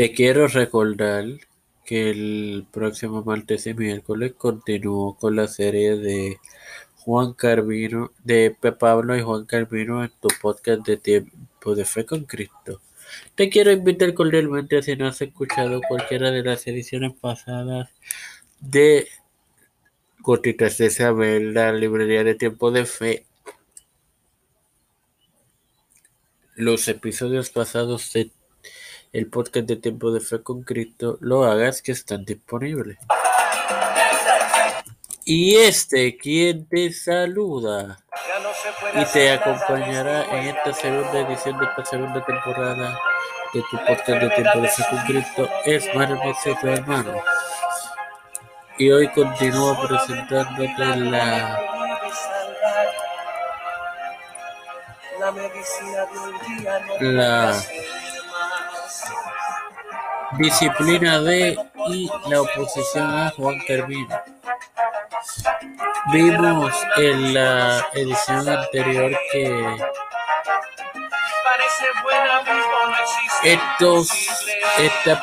Te quiero recordar que el próximo martes y miércoles continúo con la serie de Juan Carvino, de Pablo y Juan Carvino en tu podcast de Tiempo de Fe con Cristo. Te quiero invitar cordialmente si no has escuchado cualquiera de las ediciones pasadas de Gotitas de Saber, la librería de Tiempo de Fe. Los episodios pasados de el podcast de Tiempo de Fe con Cristo, lo hagas que están disponibles. Y este, quien te saluda y te acompañará en esta segunda edición de esta segunda temporada de tu podcast de Tiempo de Fe con Cristo, es Mario tu hermano. Y hoy continúo presentándote la la disciplina de y la oposición a Juan Carvino. Vimos en la edición anterior que estos, estas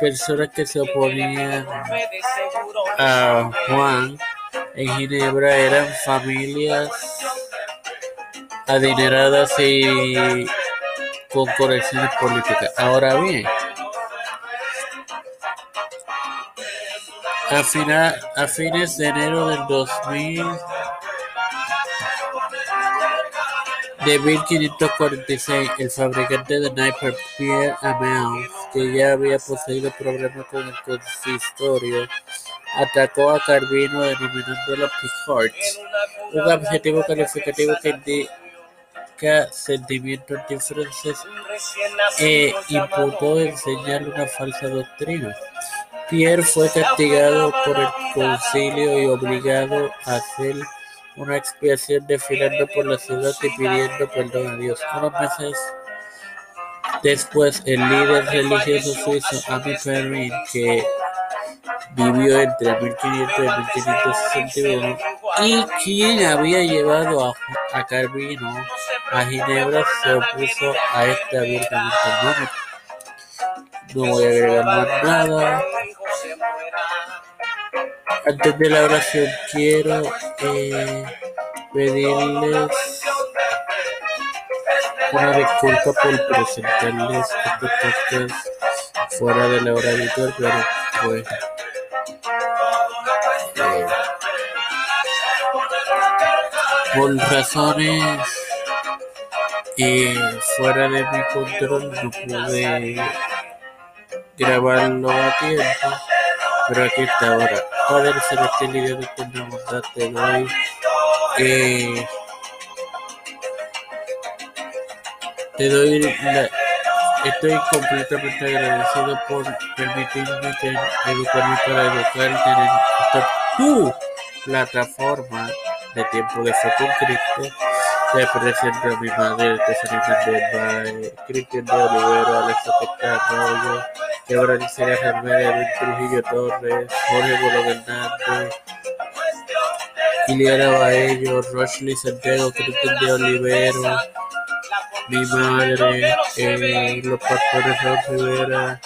personas que se oponían a Juan en Ginebra eran familias adineradas y con conexiones políticas. Ahora bien, A, a fines de enero del 2000, de 1546, el fabricante de sniper Pierre Amiens, que ya había poseído problemas con el consistorio, atacó a Carvino denominando Picards, un adjetivo calificativo que indica sentimientos diferentes e imputó enseñar una falsa doctrina. Pierre fue castigado por el concilio y obligado a hacer una expiación desfilando por la ciudad y pidiendo perdón a Dios. Unos meses después, el líder religioso suizo Ami Perrin, que vivió entre 1500 y 1561 y quien había llevado a, Calvino a Ginebra, se opuso a este abiertamente. No voy a agregar más nada. Antes de la oración quiero eh, pedirles una disculpa por presentarles este podcast fuera de la hora habitual, pero pues por razones eh, fuera de mi control no pude grabarlo a tiempo, pero aquí está ahora. Padre celestial y Dios de eterna bondad, te doy te doy la, estoy completamente agradecido por permitirme educarme para educarte en esta tu plataforma de tiempo de fe con Cristo. Te presento a mi madre, Tesalina de Cristian de Olivero, Alexa Arroyo, Débora Licea Hermera, Luis Trujillo Torres, Jorge Bolo Hernández, Iliana Baello, Rochley Santiago, Cristian de Olivero, mi madre, eh, los pastores Raúl Rivera,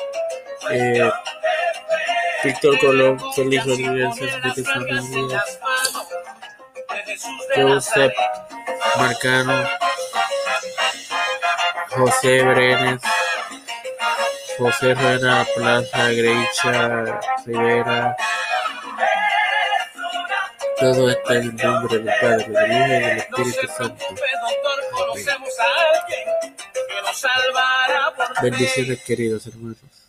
eh, Víctor Colón, Félix Rodríguez, de familias, Joseph Marcano, José Brenes, José Rueda Plaza, Greicha, Rivera. Todo está en el nombre del Padre, del Hijo y del Espíritu Santo. Amén. Bendiciones, queridos hermanos.